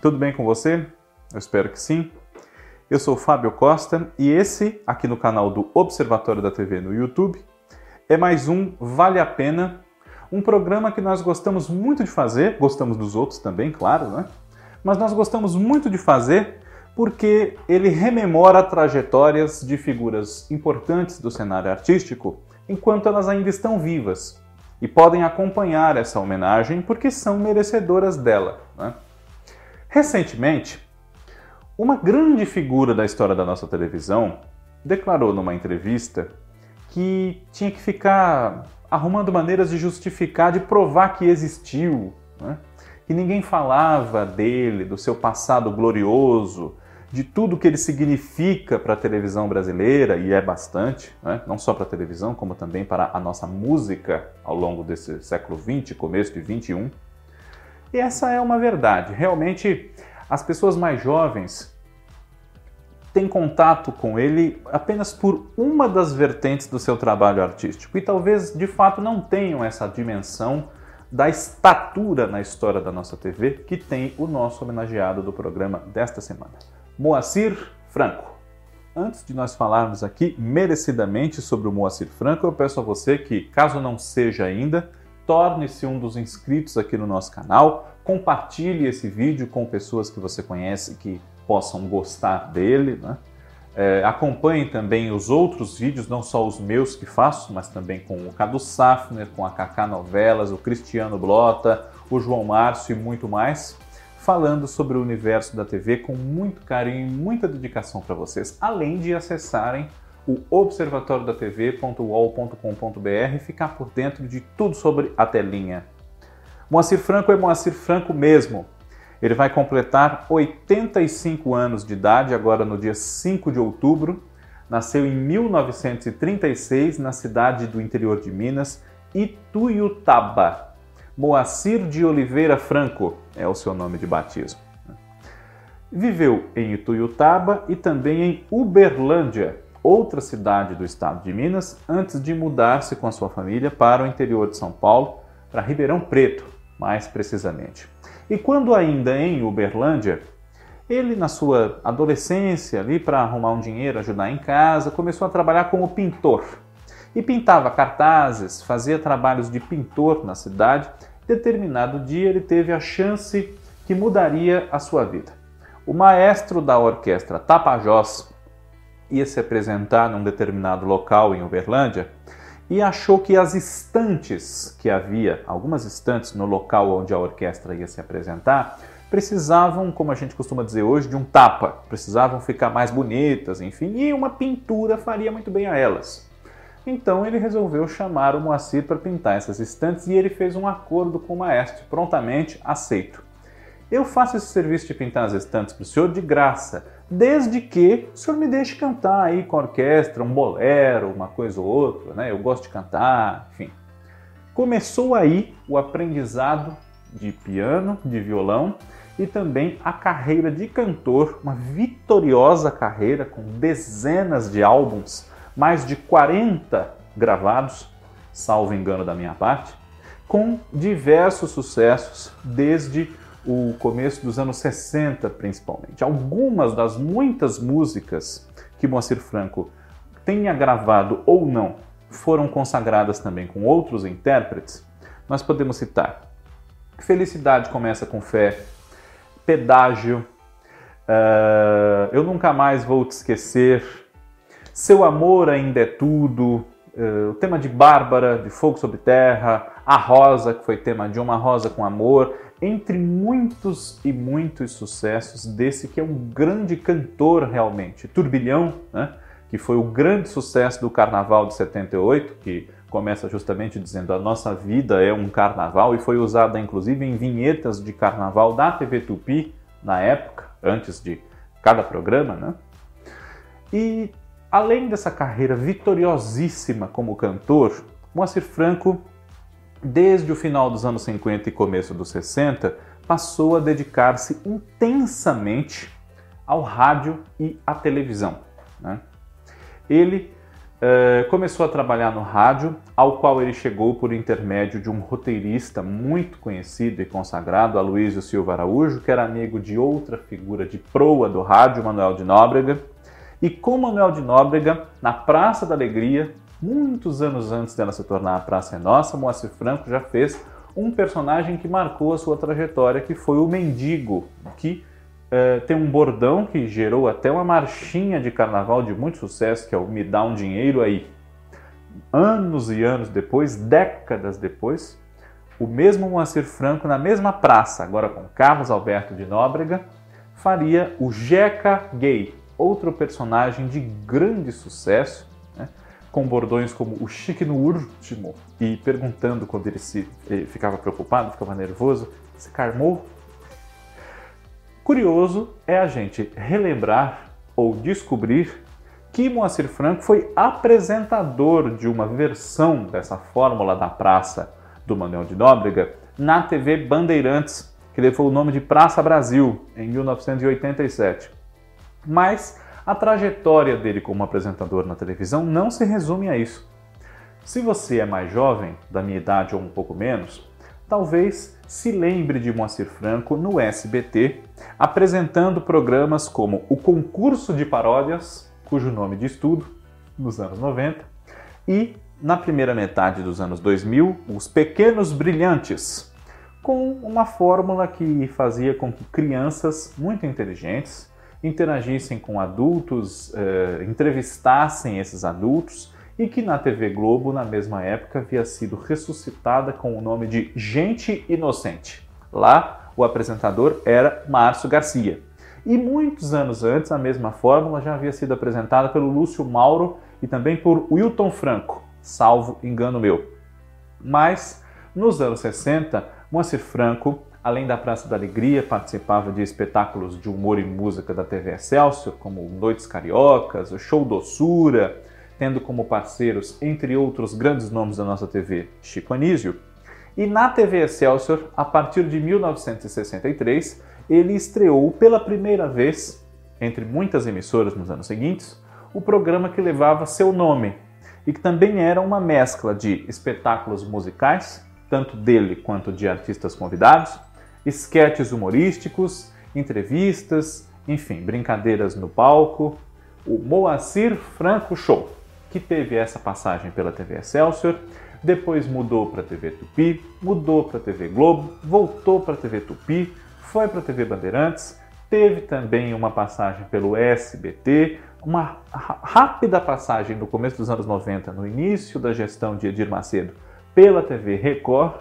Tudo bem com você? Eu espero que sim. Eu sou Fábio Costa e esse, aqui no canal do Observatório da TV no YouTube, é mais um Vale a Pena, um programa que nós gostamos muito de fazer, gostamos dos outros também, claro, né? Mas nós gostamos muito de fazer porque ele rememora trajetórias de figuras importantes do cenário artístico enquanto elas ainda estão vivas e podem acompanhar essa homenagem porque são merecedoras dela. Recentemente, uma grande figura da história da nossa televisão declarou numa entrevista que tinha que ficar arrumando maneiras de justificar, de provar que existiu, né? que ninguém falava dele, do seu passado glorioso, de tudo que ele significa para a televisão brasileira, e é bastante, né? não só para a televisão, como também para a nossa música ao longo desse século XX, começo de XXI. E essa é uma verdade. Realmente, as pessoas mais jovens têm contato com ele apenas por uma das vertentes do seu trabalho artístico e talvez de fato não tenham essa dimensão da estatura na história da nossa TV que tem o nosso homenageado do programa desta semana. Moacir Franco. Antes de nós falarmos aqui merecidamente sobre o Moacir Franco, eu peço a você que, caso não seja ainda, torne-se um dos inscritos aqui no nosso canal, compartilhe esse vídeo com pessoas que você conhece que possam gostar dele, né? É, acompanhe também os outros vídeos, não só os meus que faço, mas também com o Cadu Safner, com a Kaká Novelas, o Cristiano Blota, o João Márcio e muito mais falando sobre o universo da TV com muito carinho e muita dedicação para vocês, além de acessarem o e ficar por dentro de tudo sobre a telinha. Moacir Franco é Moacir Franco mesmo. Ele vai completar 85 anos de idade agora no dia 5 de outubro. Nasceu em 1936 na cidade do interior de Minas, Ituiutaba, Moacir de Oliveira Franco é o seu nome de batismo. Viveu em Ituiutaba e também em Uberlândia, outra cidade do estado de Minas, antes de mudar-se com a sua família para o interior de São Paulo, para Ribeirão Preto, mais precisamente. E quando ainda em Uberlândia, ele, na sua adolescência, ali para arrumar um dinheiro, ajudar em casa, começou a trabalhar como pintor. E pintava cartazes, fazia trabalhos de pintor na cidade determinado dia ele teve a chance que mudaria a sua vida. O maestro da orquestra Tapajós ia se apresentar num determinado local em Uberlândia e achou que as estantes que havia, algumas estantes no local onde a orquestra ia se apresentar, precisavam, como a gente costuma dizer hoje, de um tapa, precisavam ficar mais bonitas, enfim, e uma pintura faria muito bem a elas. Então ele resolveu chamar o Moacir para pintar essas estantes e ele fez um acordo com o maestro, prontamente aceito. Eu faço esse serviço de pintar as estantes para o senhor de graça, desde que o senhor me deixe cantar aí com a orquestra, um bolero, uma coisa ou outra, né? Eu gosto de cantar, enfim. Começou aí o aprendizado de piano, de violão e também a carreira de cantor, uma vitoriosa carreira com dezenas de álbuns mais de 40 gravados, salvo engano da minha parte, com diversos sucessos desde o começo dos anos 60, principalmente. Algumas das muitas músicas que Moacir Franco tenha gravado ou não foram consagradas também com outros intérpretes. Nós podemos citar Felicidade Começa com Fé, Pedágio, uh, Eu Nunca Mais Vou Te Esquecer, seu Amor Ainda é Tudo, uh, o tema de Bárbara, de Fogo sobre Terra, A Rosa, que foi tema de Uma Rosa com Amor, entre muitos e muitos sucessos desse que é um grande cantor realmente. Turbilhão, né? que foi o grande sucesso do Carnaval de 78, que começa justamente dizendo a nossa vida é um carnaval e foi usada inclusive em vinhetas de carnaval da TV Tupi na época, antes de cada programa, né? E Além dessa carreira vitoriosíssima como cantor, Moacir Franco, desde o final dos anos 50 e começo dos 60, passou a dedicar-se intensamente ao rádio e à televisão. Né? Ele Uh, começou a trabalhar no rádio, ao qual ele chegou por intermédio de um roteirista muito conhecido e consagrado, Aloysio Silva Araújo, que era amigo de outra figura de proa do rádio, Manuel de Nóbrega. E com Manuel de Nóbrega, na Praça da Alegria, muitos anos antes dela se tornar a Praça é Nossa, Moacir Franco já fez um personagem que marcou a sua trajetória, que foi o Mendigo, que Uh, tem um bordão que gerou até uma marchinha de carnaval de muito sucesso, que é o Me Dá um Dinheiro Aí. Anos e anos depois, décadas depois, o mesmo Moacir Franco, na mesma praça, agora com Carlos Alberto de Nóbrega, faria o Jeca Gay, outro personagem de grande sucesso, com bordões como o chique no último, e perguntando quando ele, se, ele ficava preocupado, ficava nervoso, se carmou Curioso é a gente relembrar ou descobrir que Moacir Franco foi apresentador de uma versão dessa fórmula da praça do Manuel de Nóbrega na TV Bandeirantes, que levou o nome de Praça Brasil em 1987. Mas a trajetória dele como apresentador na televisão não se resume a isso. Se você é mais jovem, da minha idade ou um pouco menos, talvez se lembre de Moacir Franco no SBT, apresentando programas como o Concurso de Paródias, cujo nome de estudo, nos anos 90, e, na primeira metade dos anos 2000, Os Pequenos Brilhantes, com uma fórmula que fazia com que crianças muito inteligentes interagissem com adultos, eh, entrevistassem esses adultos e que na TV Globo, na mesma época, havia sido ressuscitada com o nome de Gente Inocente. Lá, o apresentador era Márcio Garcia. E muitos anos antes, a mesma fórmula já havia sido apresentada pelo Lúcio Mauro e também por Wilton Franco, salvo engano meu. Mas, nos anos 60, Moacir Franco, além da Praça da Alegria, participava de espetáculos de humor e música da TV Excelsior, como Noites Cariocas, o Show Doçura, tendo como parceiros, entre outros grandes nomes da nossa TV, Chico Anísio. E na TV Excelsior, a partir de 1963, ele estreou pela primeira vez, entre muitas emissoras nos anos seguintes, o programa que levava seu nome e que também era uma mescla de espetáculos musicais, tanto dele quanto de artistas convidados, esquetes humorísticos, entrevistas, enfim, brincadeiras no palco, o Moacir Franco Show que teve essa passagem pela TV Excelsior, depois mudou para a TV Tupi, mudou para a TV Globo, voltou para a TV Tupi, foi para a TV Bandeirantes, teve também uma passagem pelo SBT, uma rápida passagem no começo dos anos 90, no início da gestão de Edir Macedo, pela TV Record,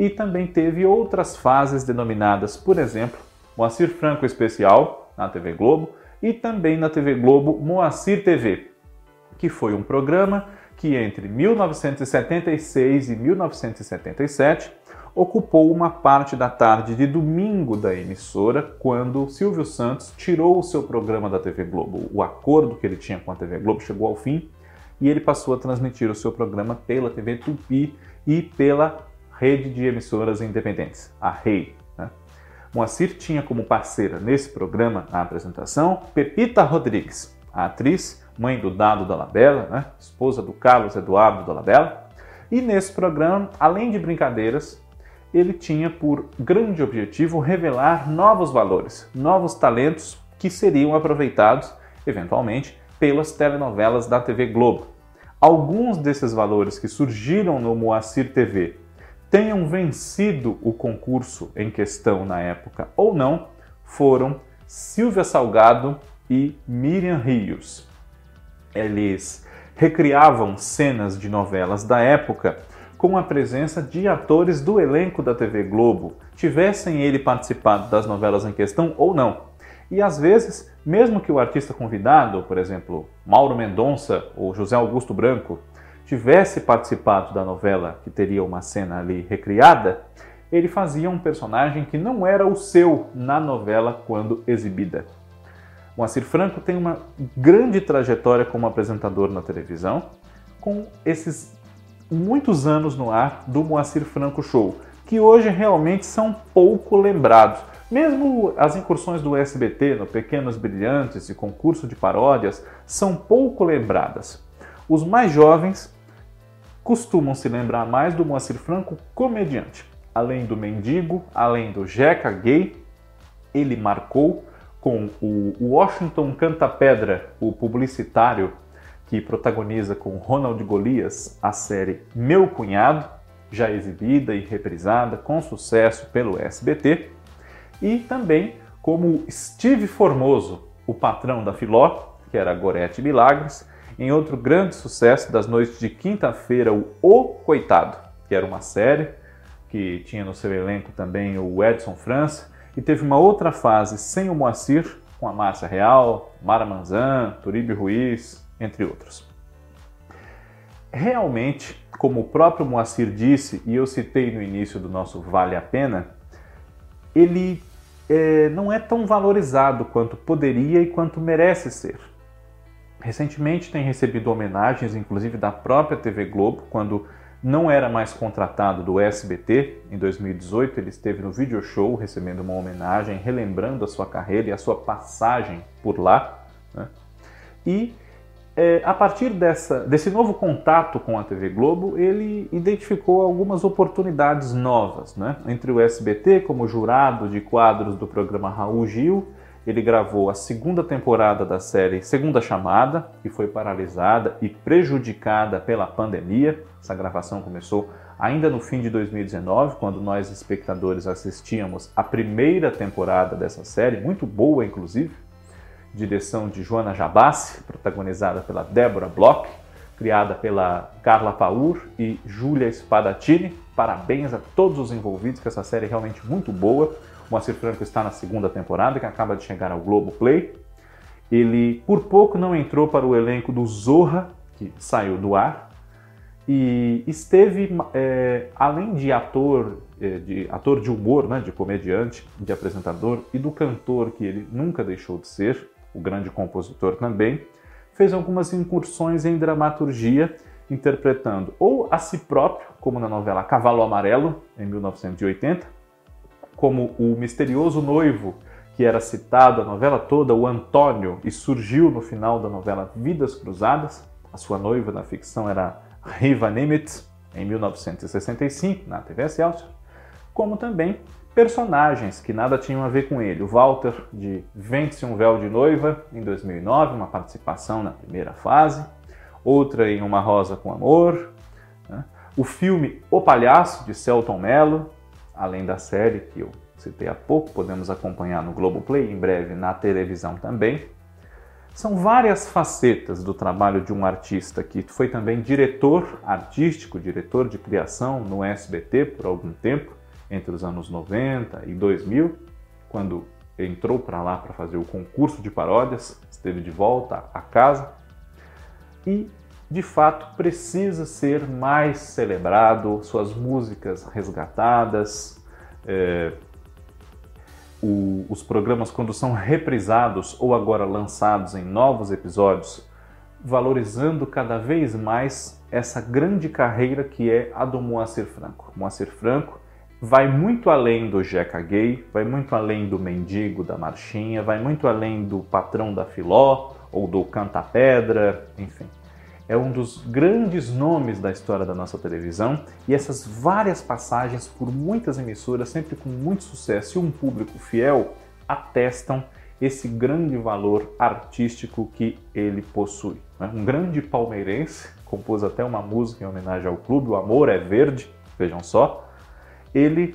e também teve outras fases denominadas, por exemplo, Moacir Franco Especial, na TV Globo, e também na TV Globo Moacir TV, que foi um programa que entre 1976 e 1977 ocupou uma parte da tarde de domingo da emissora, quando Silvio Santos tirou o seu programa da TV Globo. O acordo que ele tinha com a TV Globo chegou ao fim e ele passou a transmitir o seu programa pela TV Tupi e pela rede de emissoras independentes, a REI. Né? Moacir tinha como parceira nesse programa, na apresentação, Pepita Rodrigues, a atriz mãe do Dado Dolabella, né? esposa do Carlos Eduardo Dolabella. E nesse programa, além de brincadeiras, ele tinha por grande objetivo revelar novos valores, novos talentos que seriam aproveitados, eventualmente, pelas telenovelas da TV Globo. Alguns desses valores que surgiram no Moacir TV tenham vencido o concurso em questão na época ou não, foram Silvia Salgado e Miriam Rios eles recriavam cenas de novelas da época com a presença de atores do elenco da TV Globo, tivessem ele participado das novelas em questão ou não. E às vezes, mesmo que o artista convidado, por exemplo, Mauro Mendonça ou José Augusto Branco, tivesse participado da novela que teria uma cena ali recriada, ele fazia um personagem que não era o seu na novela quando exibida. Moacir Franco tem uma grande trajetória como apresentador na televisão, com esses muitos anos no ar do Moacir Franco Show, que hoje realmente são pouco lembrados. Mesmo as incursões do SBT no Pequenos Brilhantes e concurso de paródias são pouco lembradas. Os mais jovens costumam se lembrar mais do Moacir Franco comediante. Além do mendigo, além do Jeca gay, ele marcou com o Washington Canta Pedra, o publicitário que protagoniza com Ronald Golias a série Meu Cunhado, já exibida e reprisada com sucesso pelo SBT, e também como Steve Formoso, o patrão da Filó, que era Gorete Milagres, em outro grande sucesso das noites de quinta-feira, o O Coitado, que era uma série que tinha no seu elenco também o Edson França, e teve uma outra fase sem o Moacir, com a Márcia Real, Mara Manzan, Turibe Ruiz, entre outros. Realmente, como o próprio Moacir disse, e eu citei no início do nosso Vale a Pena, ele é, não é tão valorizado quanto poderia e quanto merece ser. Recentemente tem recebido homenagens, inclusive da própria TV Globo, quando não era mais contratado do SBT. Em 2018, ele esteve no video show recebendo uma homenagem, relembrando a sua carreira e a sua passagem por lá. Né? E é, a partir dessa, desse novo contato com a TV Globo, ele identificou algumas oportunidades novas. Né? Entre o SBT, como jurado de quadros do programa Raul Gil, ele gravou a segunda temporada da série Segunda Chamada, que foi paralisada e prejudicada pela pandemia. Essa gravação começou ainda no fim de 2019, quando nós espectadores assistíamos a primeira temporada dessa série, muito boa inclusive, direção de Joana Jabassi, protagonizada pela Débora Bloch, criada pela Carla Paur e Júlia Spadatini. Parabéns a todos os envolvidos, que essa série é realmente muito boa. Moacir Franco está na segunda temporada, que acaba de chegar ao Globo Play. Ele, por pouco, não entrou para o elenco do Zorra, que saiu do ar, e esteve, é, além de ator, é, de ator de humor, né, de comediante, de apresentador e do cantor que ele nunca deixou de ser, o grande compositor também, fez algumas incursões em dramaturgia, interpretando ou a si próprio, como na novela Cavalo Amarelo, em 1980, como o misterioso noivo que era citado a novela toda, o Antônio, e surgiu no final da novela Vidas Cruzadas. A sua noiva na ficção era Riva Nimitz, em 1965, na TV Excelsior, como também personagens que nada tinham a ver com ele. O Walter, de Vende-se um Véu de Noiva, em 2009, uma participação na primeira fase, outra em Uma Rosa com Amor, né? o filme O Palhaço, de Celton Mello, além da série que eu citei há pouco, podemos acompanhar no Globoplay, em breve na televisão também. São várias facetas do trabalho de um artista que foi também diretor artístico, diretor de criação no SBT por algum tempo, entre os anos 90 e 2000, quando entrou para lá para fazer o concurso de paródias, esteve de volta a casa e de fato precisa ser mais celebrado, suas músicas resgatadas, é, o, os programas quando são reprisados ou agora lançados em novos episódios, valorizando cada vez mais essa grande carreira que é a do Moacir Franco. Moacir Franco vai muito além do Jeca Gay, vai muito além do mendigo da marchinha, vai muito além do patrão da filó ou do canta pedra, enfim é um dos grandes nomes da história da nossa televisão e essas várias passagens por muitas emissoras, sempre com muito sucesso e um público fiel, atestam esse grande valor artístico que ele possui. Né? Um grande palmeirense, compôs até uma música em homenagem ao clube, O Amor é Verde, vejam só. Ele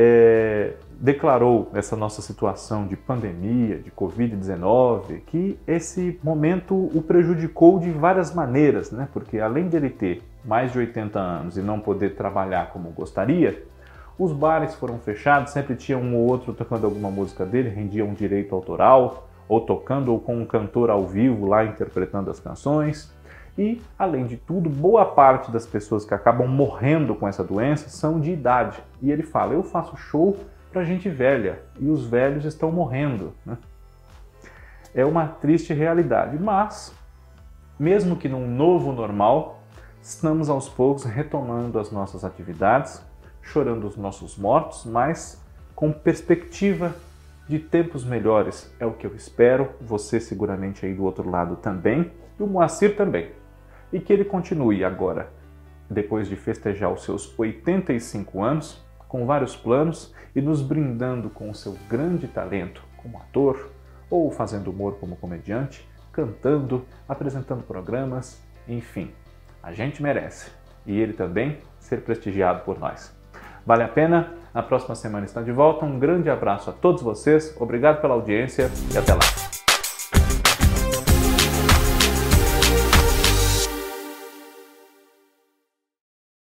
é, declarou essa nossa situação de pandemia, de Covid-19, que esse momento o prejudicou de várias maneiras, né? porque além dele ter mais de 80 anos e não poder trabalhar como gostaria, os bares foram fechados, sempre tinha um ou outro tocando alguma música dele, rendia um direito autoral, ou tocando ou com um cantor ao vivo lá interpretando as canções. E, além de tudo, boa parte das pessoas que acabam morrendo com essa doença são de idade. E ele fala: Eu faço show para gente velha e os velhos estão morrendo. Né? É uma triste realidade, mas, mesmo que num novo normal, estamos aos poucos retomando as nossas atividades, chorando os nossos mortos, mas com perspectiva de tempos melhores. É o que eu espero, você seguramente aí do outro lado também, e o Moacir também. E que ele continue agora, depois de festejar os seus 85 anos, com vários planos e nos brindando com o seu grande talento como ator ou fazendo humor como comediante, cantando, apresentando programas, enfim. A gente merece e ele também ser prestigiado por nós. Vale a pena? A próxima semana está de volta. Um grande abraço a todos vocês, obrigado pela audiência e até lá.